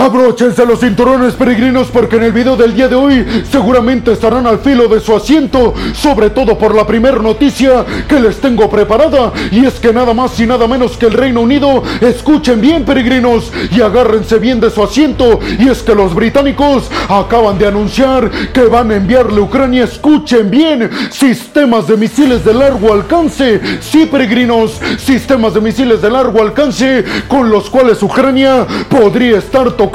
Abróchense los cinturones peregrinos porque en el video del día de hoy seguramente estarán al filo de su asiento, sobre todo por la primera noticia que les tengo preparada y es que nada más y nada menos que el Reino Unido, escuchen bien peregrinos y agárrense bien de su asiento y es que los británicos acaban de anunciar que van a enviarle a Ucrania, escuchen bien, sistemas de misiles de largo alcance, sí peregrinos, sistemas de misiles de largo alcance con los cuales Ucrania podría estar tocando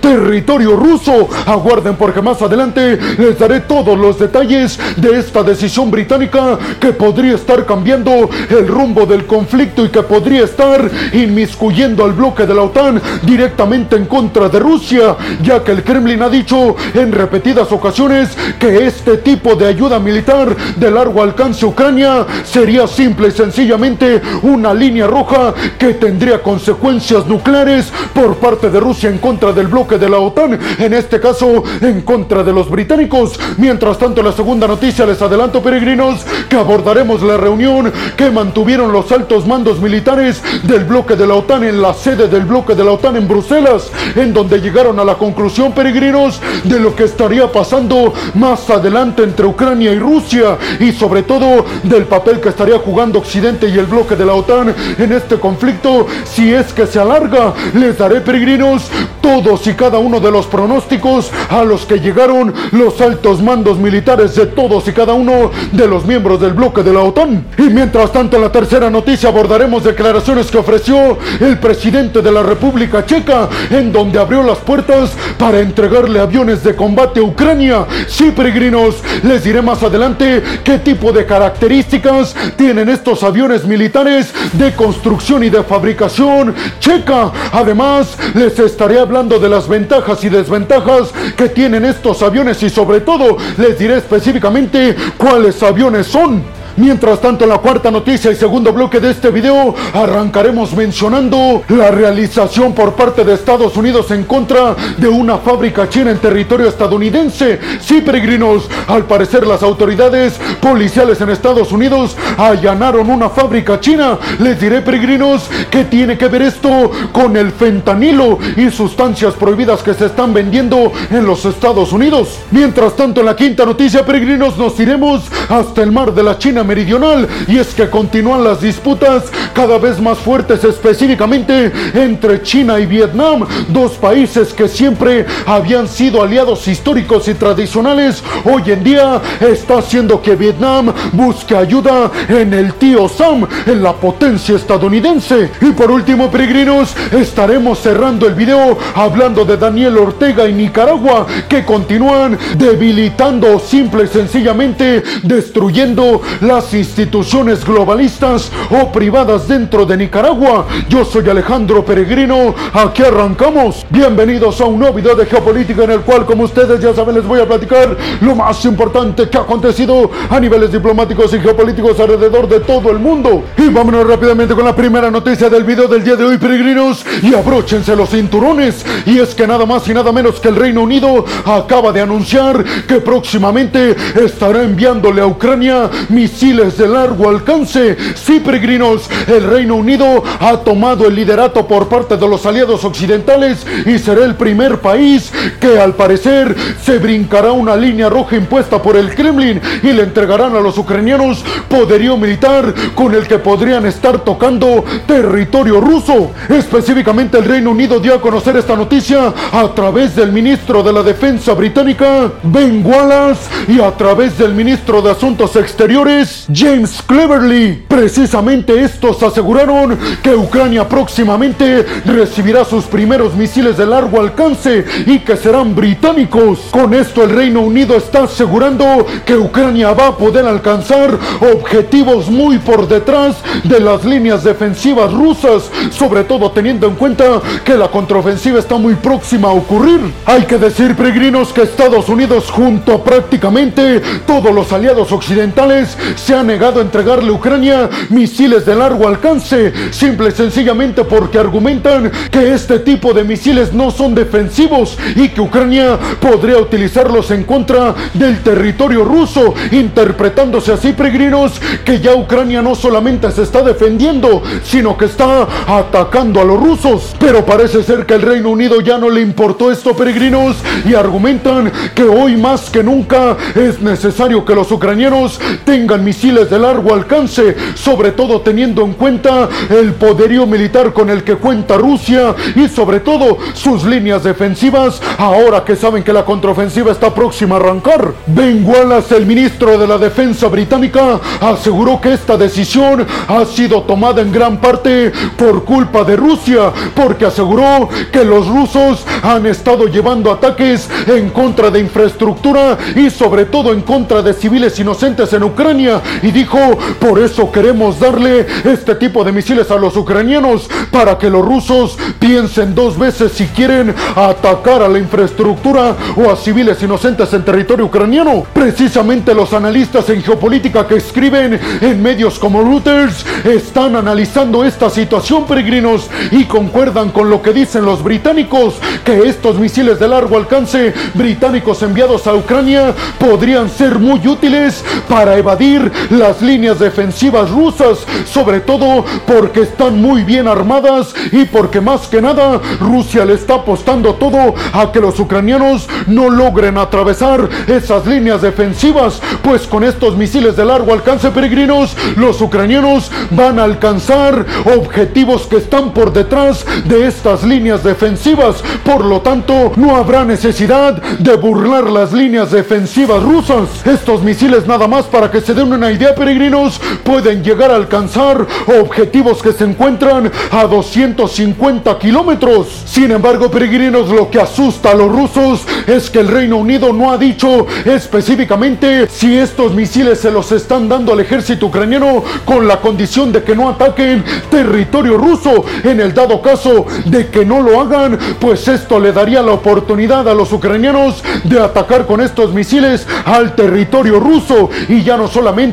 territorio ruso. Aguarden porque más adelante les daré todos los detalles de esta decisión británica que podría estar cambiando el rumbo del conflicto y que podría estar inmiscuyendo al bloque de la OTAN directamente en contra de Rusia, ya que el Kremlin ha dicho en repetidas ocasiones que este tipo de ayuda militar de largo alcance Ucrania sería simple y sencillamente una línea roja que tendría consecuencias nucleares por parte de Rusia contra del bloque de la OTAN, en este caso en contra de los británicos. Mientras tanto, la segunda noticia les adelanto, peregrinos, que abordaremos la reunión que mantuvieron los altos mandos militares del bloque de la OTAN en la sede del bloque de la OTAN en Bruselas, en donde llegaron a la conclusión, peregrinos, de lo que estaría pasando más adelante entre Ucrania y Rusia y sobre todo del papel que estaría jugando Occidente y el bloque de la OTAN en este conflicto si es que se alarga. Les daré, peregrinos, todos y cada uno de los pronósticos a los que llegaron los altos mandos militares de todos y cada uno de los miembros del bloque de la OTAN. Y mientras tanto, en la tercera noticia abordaremos declaraciones que ofreció el presidente de la República Checa, en donde abrió las puertas para entregarle aviones de combate a Ucrania. Sí, peregrinos, les diré más adelante qué tipo de características tienen estos aviones militares de construcción y de fabricación checa. Además, les estaré hablando de las ventajas y desventajas que tienen estos aviones y sobre todo les diré específicamente cuáles aviones son. Mientras tanto, en la cuarta noticia y segundo bloque de este video, arrancaremos mencionando la realización por parte de Estados Unidos en contra de una fábrica china en territorio estadounidense. Sí, peregrinos, al parecer las autoridades policiales en Estados Unidos allanaron una fábrica china. Les diré, peregrinos, qué tiene que ver esto con el fentanilo y sustancias prohibidas que se están vendiendo en los Estados Unidos. Mientras tanto, en la quinta noticia, peregrinos, nos iremos hasta el mar de la China meridional y es que continúan las disputas cada vez más fuertes específicamente entre China y Vietnam, dos países que siempre habían sido aliados históricos y tradicionales, hoy en día está haciendo que Vietnam busque ayuda en el tío Sam, en la potencia estadounidense. Y por último, peregrinos, estaremos cerrando el video hablando de Daniel Ortega y Nicaragua, que continúan debilitando simple y sencillamente destruyendo la instituciones globalistas o privadas dentro de Nicaragua. Yo soy Alejandro Peregrino, aquí arrancamos. Bienvenidos a un nuevo video de geopolítica en el cual, como ustedes ya saben, les voy a platicar lo más importante que ha acontecido a niveles diplomáticos y geopolíticos alrededor de todo el mundo. Y vámonos rápidamente con la primera noticia del video del día de hoy, peregrinos, y abróchense los cinturones. Y es que nada más y nada menos que el Reino Unido acaba de anunciar que próximamente estará enviándole a Ucrania misiles de largo alcance. Sí, peregrinos, el Reino Unido ha tomado el liderato por parte de los aliados occidentales y será el primer país que al parecer se brincará una línea roja impuesta por el Kremlin y le entregarán a los ucranianos poderío militar con el que podrían estar tocando territorio ruso. Específicamente el Reino Unido dio a conocer esta noticia a través del ministro de la Defensa británica, Ben Wallace, y a través del ministro de Asuntos Exteriores, James Cleverly. Precisamente estos aseguraron que Ucrania próximamente recibirá sus primeros misiles de largo alcance y que serán británicos. Con esto el Reino Unido está asegurando que Ucrania va a poder alcanzar objetivos muy por detrás de las líneas defensivas rusas, sobre todo teniendo en cuenta que la contraofensiva está muy próxima a ocurrir. Hay que decir, peregrinos, que Estados Unidos junto a prácticamente todos los aliados occidentales se ha negado a entregarle a Ucrania misiles de largo alcance, simple y sencillamente porque argumentan que este tipo de misiles no son defensivos y que Ucrania podría utilizarlos en contra del territorio ruso, interpretándose así, peregrinos, que ya Ucrania no solamente se está defendiendo, sino que está atacando a los rusos. Pero parece ser que el Reino Unido ya no le importó esto, peregrinos, y argumentan que hoy más que nunca es necesario que los ucranianos tengan misiles de largo alcance, sobre todo teniendo en cuenta el poderío militar con el que cuenta Rusia y sobre todo sus líneas defensivas ahora que saben que la contraofensiva está próxima a arrancar. Ben Wallace, el ministro de la Defensa británica, aseguró que esta decisión ha sido tomada en gran parte por culpa de Rusia, porque aseguró que los rusos han estado llevando ataques en contra de infraestructura y sobre todo en contra de civiles inocentes en Ucrania y dijo, por eso queremos darle este tipo de misiles a los ucranianos para que los rusos piensen dos veces si quieren atacar a la infraestructura o a civiles inocentes en territorio ucraniano. Precisamente los analistas en geopolítica que escriben en medios como Reuters están analizando esta situación, peregrinos, y concuerdan con lo que dicen los británicos, que estos misiles de largo alcance británicos enviados a Ucrania podrían ser muy útiles para evadir las líneas defensivas rusas, sobre todo porque están muy bien armadas y porque más que nada Rusia le está apostando todo a que los ucranianos no logren atravesar esas líneas defensivas, pues con estos misiles de largo alcance peregrinos, los ucranianos van a alcanzar objetivos que están por detrás de estas líneas defensivas, por lo tanto no habrá necesidad de burlar las líneas defensivas rusas. Estos misiles nada más para que se den una idea peregrinos pueden llegar a alcanzar objetivos que se encuentran a 250 kilómetros. Sin embargo, peregrinos, lo que asusta a los rusos es que el Reino Unido no ha dicho específicamente si estos misiles se los están dando al ejército ucraniano con la condición de que no ataquen territorio ruso. En el dado caso de que no lo hagan, pues esto le daría la oportunidad a los ucranianos de atacar con estos misiles al territorio ruso y ya no solamente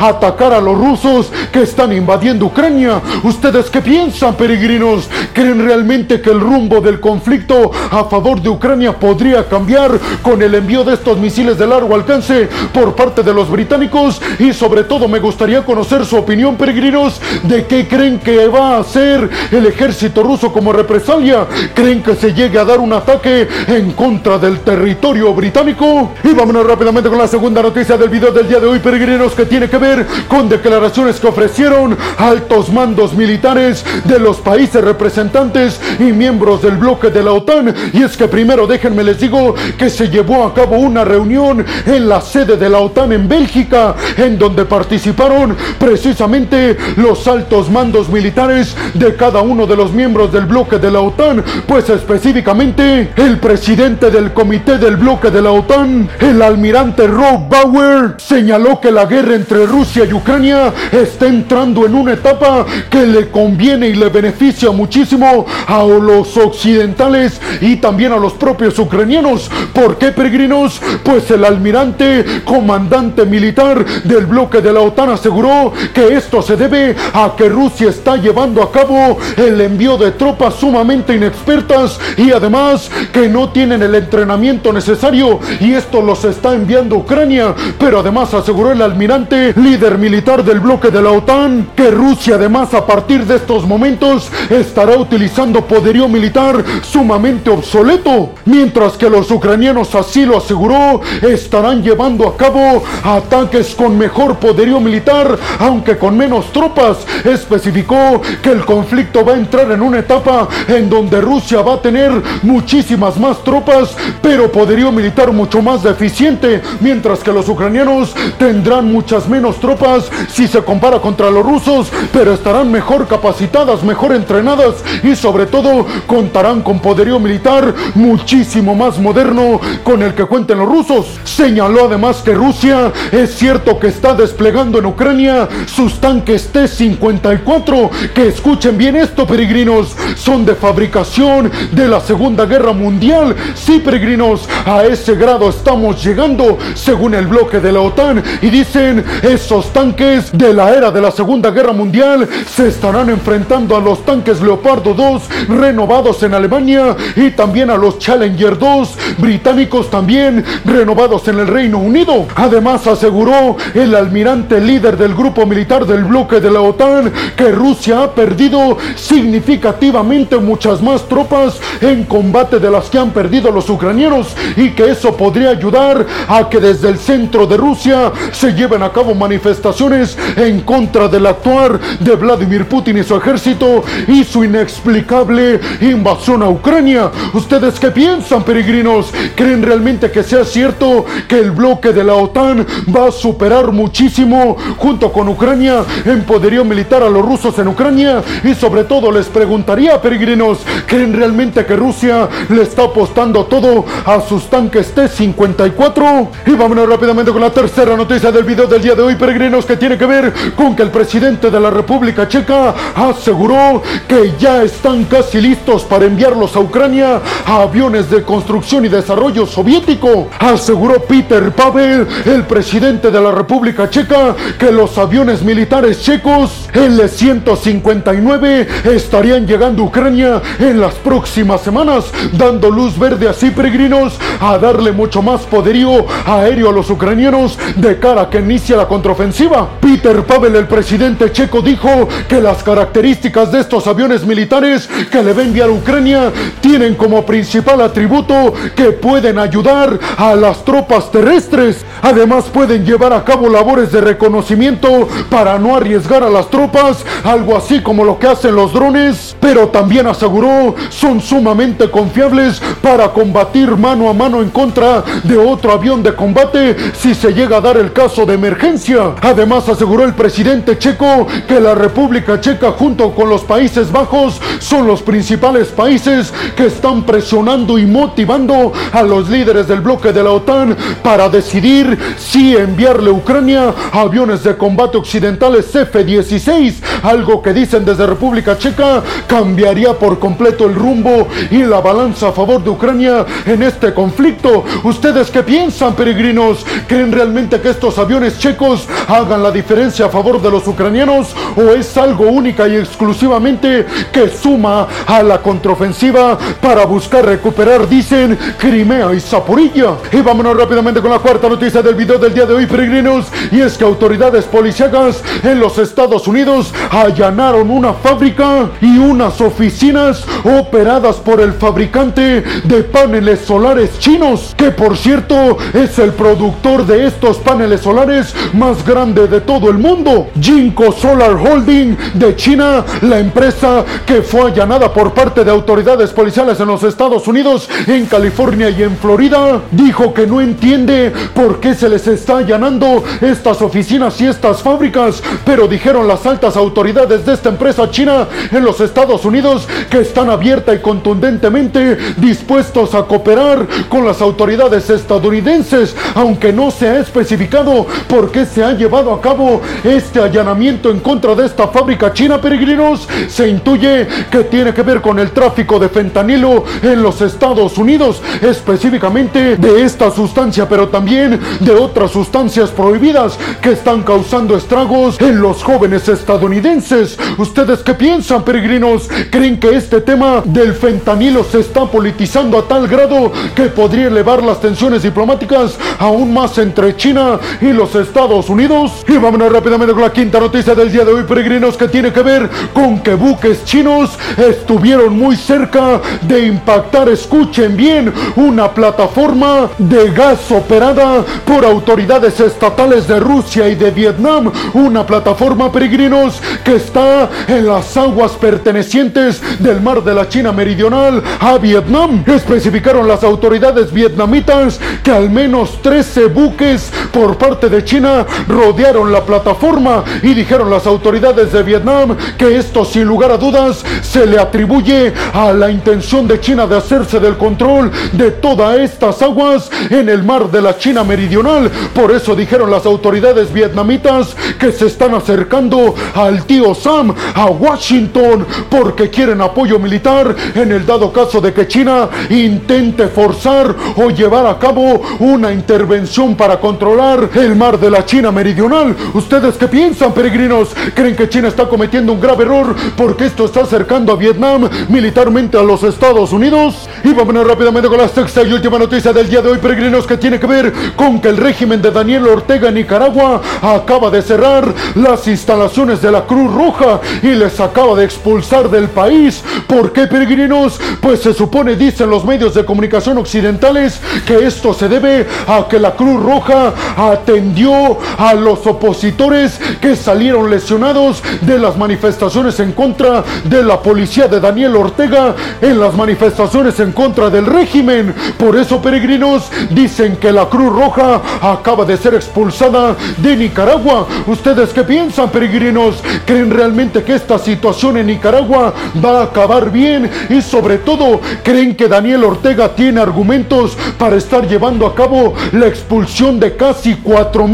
atacar a los rusos que están invadiendo Ucrania. ¿Ustedes qué piensan, peregrinos? ¿Creen realmente que el rumbo del conflicto a favor de Ucrania podría cambiar con el envío de estos misiles de largo alcance por parte de los británicos? Y sobre todo me gustaría conocer su opinión, peregrinos, de qué creen que va a hacer el ejército ruso como represalia. ¿Creen que se llegue a dar un ataque en contra del territorio británico? Y vámonos rápidamente con la segunda noticia del video del día de hoy, peregrinos, que tiene que ver con declaraciones que ofrecieron altos mandos militares de los países representantes y miembros del bloque de la OTAN. Y es que primero déjenme les digo que se llevó a cabo una reunión en la sede de la OTAN en Bélgica, en donde participaron precisamente los altos mandos militares de cada uno de los miembros del bloque de la OTAN, pues específicamente el presidente del comité del bloque de la OTAN, el almirante Rob Bauer, señaló que la guerra entre Rusia y Ucrania está entrando en una etapa que le conviene y le beneficia muchísimo a los occidentales y también a los propios ucranianos. ¿Por qué, peregrinos? Pues el almirante comandante militar del bloque de la OTAN aseguró que esto se debe a que Rusia está llevando a cabo el envío de tropas sumamente inexpertas y además que no tienen el entrenamiento necesario y esto los está enviando Ucrania. Pero además aseguró el almirante líder militar del bloque de la OTAN que Rusia además a partir de estos momentos estará utilizando poderío militar sumamente obsoleto, mientras que los ucranianos así lo aseguró, estarán llevando a cabo ataques con mejor poderío militar, aunque con menos tropas. Especificó que el conflicto va a entrar en una etapa en donde Rusia va a tener muchísimas más tropas, pero poderío militar mucho más deficiente, mientras que los ucranianos tendrán muchas menos tropas si se compara contra los rusos, pero estarán mejor capacitadas, mejor entrenadas y sobre todo contarán con poderío militar muchísimo más moderno con el que cuenten los rusos. Señaló además que Rusia es cierto que está desplegando en Ucrania sus tanques T-54, que escuchen bien esto peregrinos, son de fabricación de la Segunda Guerra Mundial. Sí peregrinos, a ese grado estamos llegando según el bloque de la OTAN y dice esos tanques de la era de la Segunda Guerra Mundial se estarán enfrentando a los tanques Leopardo 2 renovados en Alemania y también a los Challenger 2 británicos también renovados en el Reino Unido. Además aseguró el almirante líder del grupo militar del bloque de la OTAN que Rusia ha perdido significativamente muchas más tropas en combate de las que han perdido los ucranianos y que eso podría ayudar a que desde el centro de Rusia se lleven a cabo manifestaciones en contra del actuar de Vladimir Putin y su ejército y su inexplicable invasión a Ucrania. ¿Ustedes qué piensan, peregrinos? ¿Creen realmente que sea cierto que el bloque de la OTAN va a superar muchísimo junto con Ucrania en poderío militar a los rusos en Ucrania? Y sobre todo les preguntaría, peregrinos, ¿creen realmente que Rusia le está apostando todo a sus tanques T-54? Y vámonos rápidamente con la tercera noticia del video del día de hoy, peregrinos, que tiene que ver con que el presidente de la República Checa aseguró que ya están casi listos para enviarlos a Ucrania aviones de construcción y desarrollo soviético. Aseguró Peter Pavel, el presidente de la República Checa, que los aviones militares checos L-159 estarían llegando a Ucrania en las próximas semanas, dando luz verde así, peregrinos, a darle mucho más poderío aéreo a los ucranianos de cara a que inicie la contraofensiva. Peter Pavel, el presidente checo, dijo que las características de estos aviones militares que le va a Ucrania tienen como principal atributo que pueden ayudar a las tropas terrestres. Además pueden llevar a cabo labores de reconocimiento para no arriesgar a las tropas, algo así como lo que hacen los drones, pero también aseguró son sumamente confiables para combatir mano a mano en contra de otro avión de combate si se llega a dar el caso de emergencia. Además aseguró el presidente checo que la República Checa junto con los Países Bajos son los principales países que están presionando y motivando a los líderes del bloque de la OTAN para decidir si enviarle a Ucrania aviones de combate occidentales F-16, algo que dicen desde República Checa cambiaría por completo el rumbo y la balanza a favor de Ucrania en este conflicto. ¿Ustedes qué piensan, peregrinos? ¿Creen realmente que estos aviones checos hagan la diferencia a favor de los ucranianos o es algo única y exclusivamente que suma a la contraofensiva para buscar recuperar, dicen, Crimea y Zaporilla? Y vámonos rápidamente con la cuarta noticia del video del día de hoy, peregrinos, y es que autoridades policíacas en los Estados Unidos allanaron una fábrica y unas oficinas operadas por el fabricante de paneles solares chinos, que por cierto es el productor de estos paneles solares más grande de todo el mundo. Jinko Solar Holding de China, la empresa que fue allanada por parte de autoridades policiales en los Estados Unidos, en California y en Florida, dijo que no entiende por qué se les está allanando estas oficinas y estas fábricas, pero dijeron las altas autoridades de esta empresa china en los Estados Unidos que están abierta y contundentemente dispuestos a cooperar con las autoridades estadounidenses, aunque no se ha especificado por qué se ha llevado a cabo este allanamiento en contra de esta fábrica china, peregrinos. Se intuye que tiene que ver con el tráfico de fentanilo en los Estados Unidos, específicamente de esta sustancia, pero también de otras sustancias prohibidas que están causando estragos en los jóvenes estadounidenses. ¿Ustedes qué piensan, peregrinos? ¿Creen que este tema del fentanilo se está politizando a tal grado que podría elevar las tensiones diplomáticas aún más entre China y los Estados Unidos? Y vámonos rápidamente con la quinta noticia del día de hoy, peregrinos, que tiene que ver con que buques chinos estuvieron muy cerca de impactar, escuchen bien, una plataforma de gas operada por autoridades estatales de Rusia y de Vietnam, una plataforma, peregrinos, que está en las aguas pertenecientes del mar de la China Meridional a Vietnam. Especificaron las autoridades vietnamitas que al menos 13 buques por parte de China rodearon la plataforma y dijeron las autoridades de Vietnam que esto sin lugar a dudas se le atribuye a la intención de China de hacerse del control de todas estas aguas en el mar de la China Meridional. Por eso dijeron las autoridades vietnamitas que se están acercando al tío Sam a Washington porque quieren apoyo militar en el dado caso de que China intente forzar o llevar a cabo una intervención para controlar el mar de la China meridional. ¿Ustedes qué piensan, peregrinos? ¿Creen que China está cometiendo un grave error porque esto está acercando a Vietnam militarmente a los Estados Unidos? Y vámonos rápidamente con la sexta y última noticia del día de hoy, peregrinos, que tiene que ver con que el régimen de Daniel Ortega en Nicaragua acaba de cerrar las instalaciones de la Cruz Roja y les acaba de expulsar del país. ¿Por qué, peregrinos? Pues se supone, dicen los medios de comunicación occidentales, que esto se debe a que la Cruz Roja atendió a los opositores que salieron lesionados de las manifestaciones en contra de la policía de Daniel Ortega en las manifestaciones en contra del régimen. Por eso, peregrinos, dicen que la Cruz Roja acaba de ser expulsada de Nicaragua. ¿Ustedes qué piensan, peregrinos? ¿Creen realmente que esta situación en Nicaragua va a acabar bien? Y sobre todo, ¿creen que Daniel Ortega tiene argumentos para estar llevando a cabo la expulsión de casi 4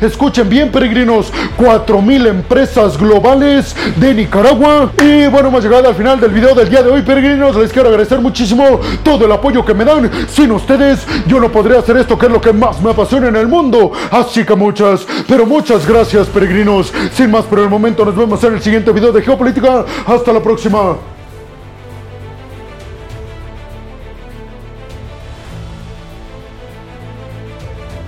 escuchen bien, peregrinos, 4 mil empresas globales de Nicaragua? Y bueno, hemos llegado al final del video del día de hoy, peregrinos. Les quiero agradecer muchísimo todo el apoyo que me dan. Sin ustedes, yo no podría hacer esto que es lo que más me apasiona en el mundo. Así que muchas, pero muchas gracias, peregrinos. Sin más por el momento, nos vemos en el siguiente video de Geopolítica. Hasta la próxima.